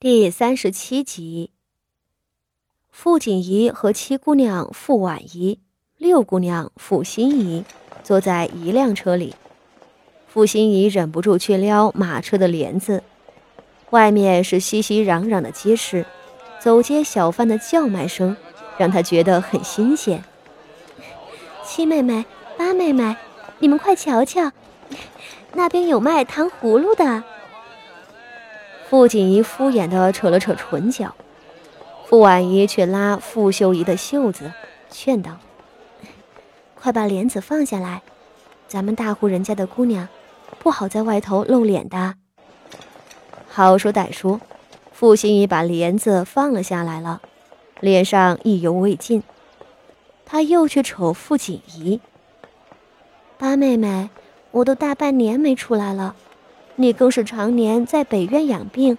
第三十七集，傅锦仪和七姑娘傅婉仪、六姑娘傅心怡坐在一辆车里。傅心怡忍不住去撩马车的帘子，外面是熙熙攘攘的街市，走街小贩的叫卖声让她觉得很新鲜。七妹妹、八妹妹，你们快瞧瞧，那边有卖糖葫芦的。傅锦仪敷衍地扯了扯唇角，傅婉仪却拉傅秀仪的袖子，劝道：“快把帘子放下来，咱们大户人家的姑娘，不好在外头露脸的。”好说歹说，傅心怡把帘子放了下来了，脸上意犹未尽，他又去瞅傅锦仪：“八妹妹，我都大半年没出来了。”你更是常年在北院养病，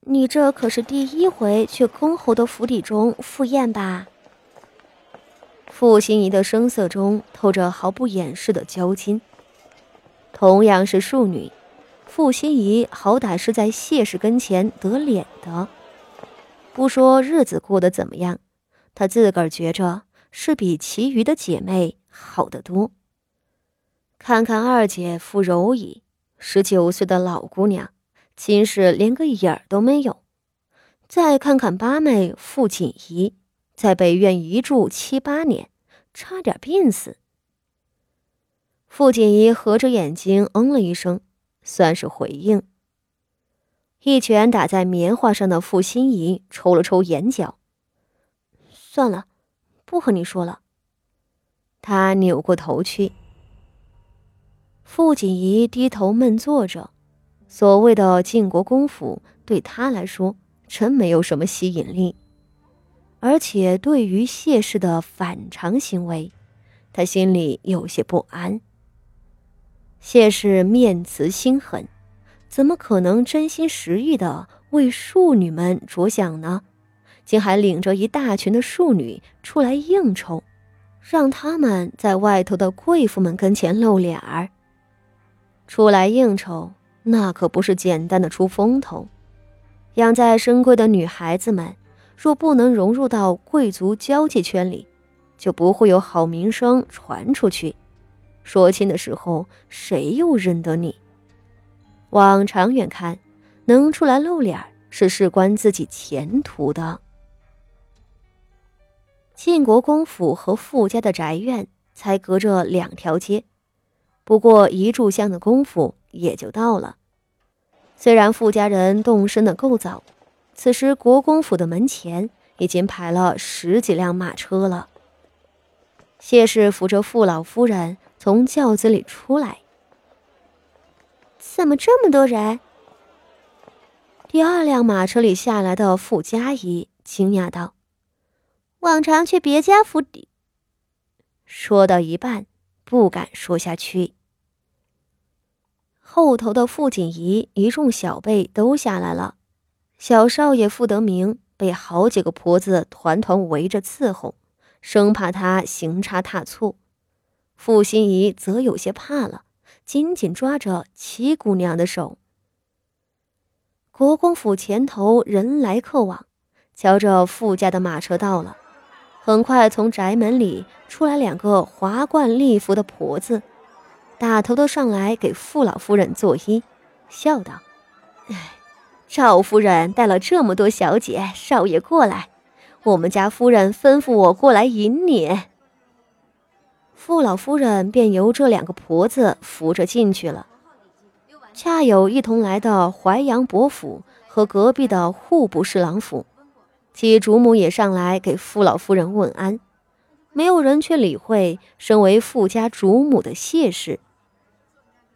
你这可是第一回去公侯的府邸中赴宴吧？傅心怡的声色中透着毫不掩饰的娇矜。同样是庶女，傅心怡好歹是在谢氏跟前得脸的，不说日子过得怎么样，她自个儿觉着是比其余的姐妹好得多。看看二姐傅柔仪。十九岁的老姑娘，亲事连个影儿都没有。再看看八妹傅锦仪，在北院一住七八年，差点病死。傅锦仪合着眼睛，嗯了一声，算是回应。一拳打在棉花上的傅心怡抽了抽眼角，算了，不和你说了。他扭过头去。傅锦仪低头闷坐着，所谓的晋国公府对他来说真没有什么吸引力，而且对于谢氏的反常行为，他心里有些不安。谢氏面慈心狠，怎么可能真心实意的为庶女们着想呢？竟还领着一大群的庶女出来应酬，让他们在外头的贵妇们跟前露脸儿。出来应酬，那可不是简单的出风头。养在深闺的女孩子们，若不能融入到贵族交际圈里，就不会有好名声传出去。说亲的时候，谁又认得你？往长远看，能出来露脸是事关自己前途的。晋国公府和傅家的宅院才隔着两条街。不过一炷香的功夫也就到了。虽然傅家人动身的够早，此时国公府的门前已经排了十几辆马车了。谢氏扶着傅老夫人从轿子里出来，怎么这么多人？第二辆马车里下来的傅家仪惊讶道：“往常去别家府邸。”说到一半，不敢说下去。后头的傅锦仪一众小辈都下来了，小少爷傅德明被好几个婆子团团围着伺候，生怕他行差踏错。傅心怡则有些怕了，紧紧抓着七姑娘的手。国公府前头人来客往，瞧着傅家的马车到了，很快从宅门里出来两个华冠丽服的婆子。打头的上来给傅老夫人作揖，笑道：“哎，赵夫人带了这么多小姐少爷过来，我们家夫人吩咐我过来迎你。”傅老夫人便由这两个婆子扶着进去了。恰有一同来的淮阳伯府和隔壁的户部侍郎府，其主母也上来给傅老夫人问安，没有人去理会身为傅家主母的谢氏。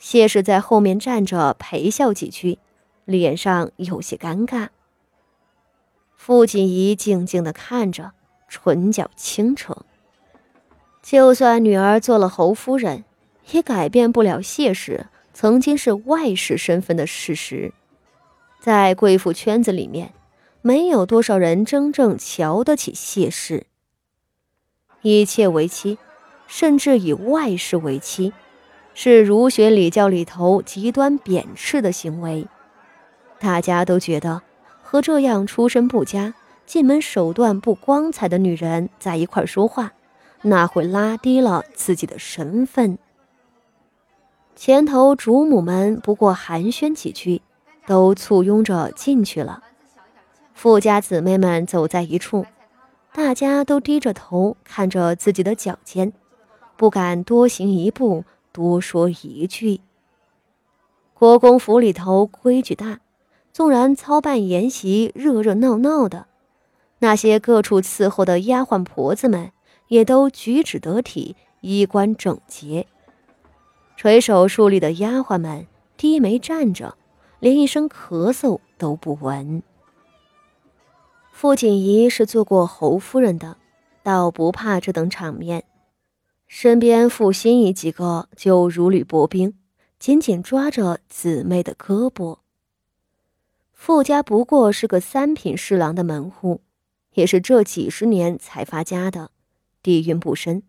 谢氏在后面站着陪笑几句，脸上有些尴尬。傅锦仪静静的看着，唇角轻扯。就算女儿做了侯夫人，也改变不了谢氏曾经是外室身份的事实。在贵妇圈子里面，没有多少人真正瞧得起谢氏。以妾为妻，甚至以外室为妻。是儒学礼教里头极端贬斥的行为，大家都觉得和这样出身不佳、进门手段不光彩的女人在一块说话，那会拉低了自己的身份。前头主母们不过寒暄几句，都簇拥着进去了。富家姊妹们走在一处，大家都低着头看着自己的脚尖，不敢多行一步，多说一句。国公府里头规矩大，纵然操办筵席热热闹闹的，那些各处伺候的丫鬟婆子们也都举止得体，衣冠整洁。垂手竖立的丫鬟们低眉站着，连一声咳嗽都不闻。傅锦仪是做过侯夫人的，倒不怕这等场面，身边傅心怡几个就如履薄冰。紧紧抓着姊妹的胳膊。傅家不过是个三品侍郎的门户，也是这几十年才发家的，底蕴不深。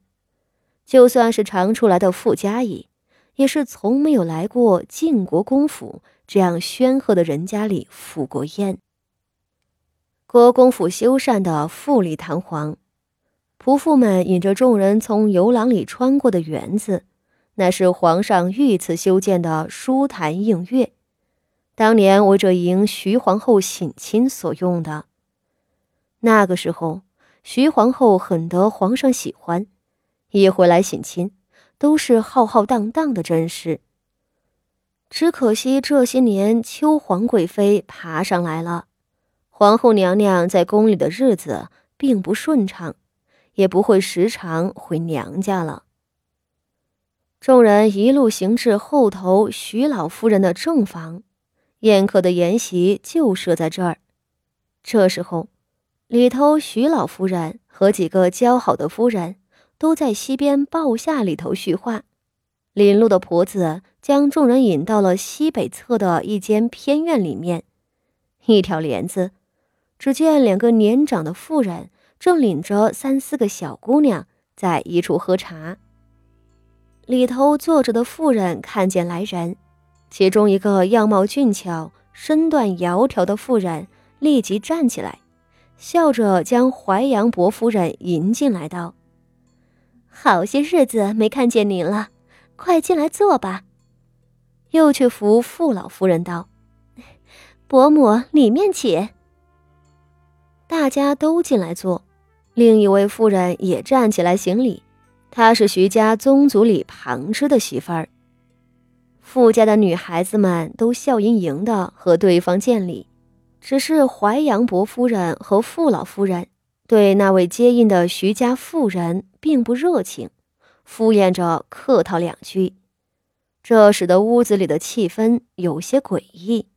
就算是常出来的傅家仪，也是从没有来过晋国公府这样煊赫的人家里赴过宴。国公府修缮的富丽堂皇，仆妇们引着众人从游廊里穿过的园子。那是皇上御赐修建的书坛映月，当年为着迎徐皇后省亲所用的。那个时候，徐皇后很得皇上喜欢，一回来省亲，都是浩浩荡荡的阵势。只可惜这些年秋皇贵妃爬上来了，皇后娘娘在宫里的日子并不顺畅，也不会时常回娘家了。众人一路行至后头徐老夫人的正房，宴客的筵席就设在这儿。这时候，里头徐老夫人和几个交好的夫人都在西边报下里头叙话。领路的婆子将众人引到了西北侧的一间偏院里面，一条帘子，只见两个年长的妇人正领着三四个小姑娘在一处喝茶。里头坐着的妇人看见来人，其中一个样貌俊俏、身段窈窕的妇人立即站起来，笑着将淮阳伯夫人迎进来，道：“好些日子没看见您了，快进来坐吧。”又去扶傅老夫人道：“伯母，里面请。”大家都进来坐，另一位妇人也站起来行礼。她是徐家宗族里旁支的媳妇儿，傅家的女孩子们都笑盈盈的和对方见礼，只是淮阳伯夫人和傅老夫人对那位接应的徐家妇人并不热情，敷衍着客套两句，这使得屋子里的气氛有些诡异。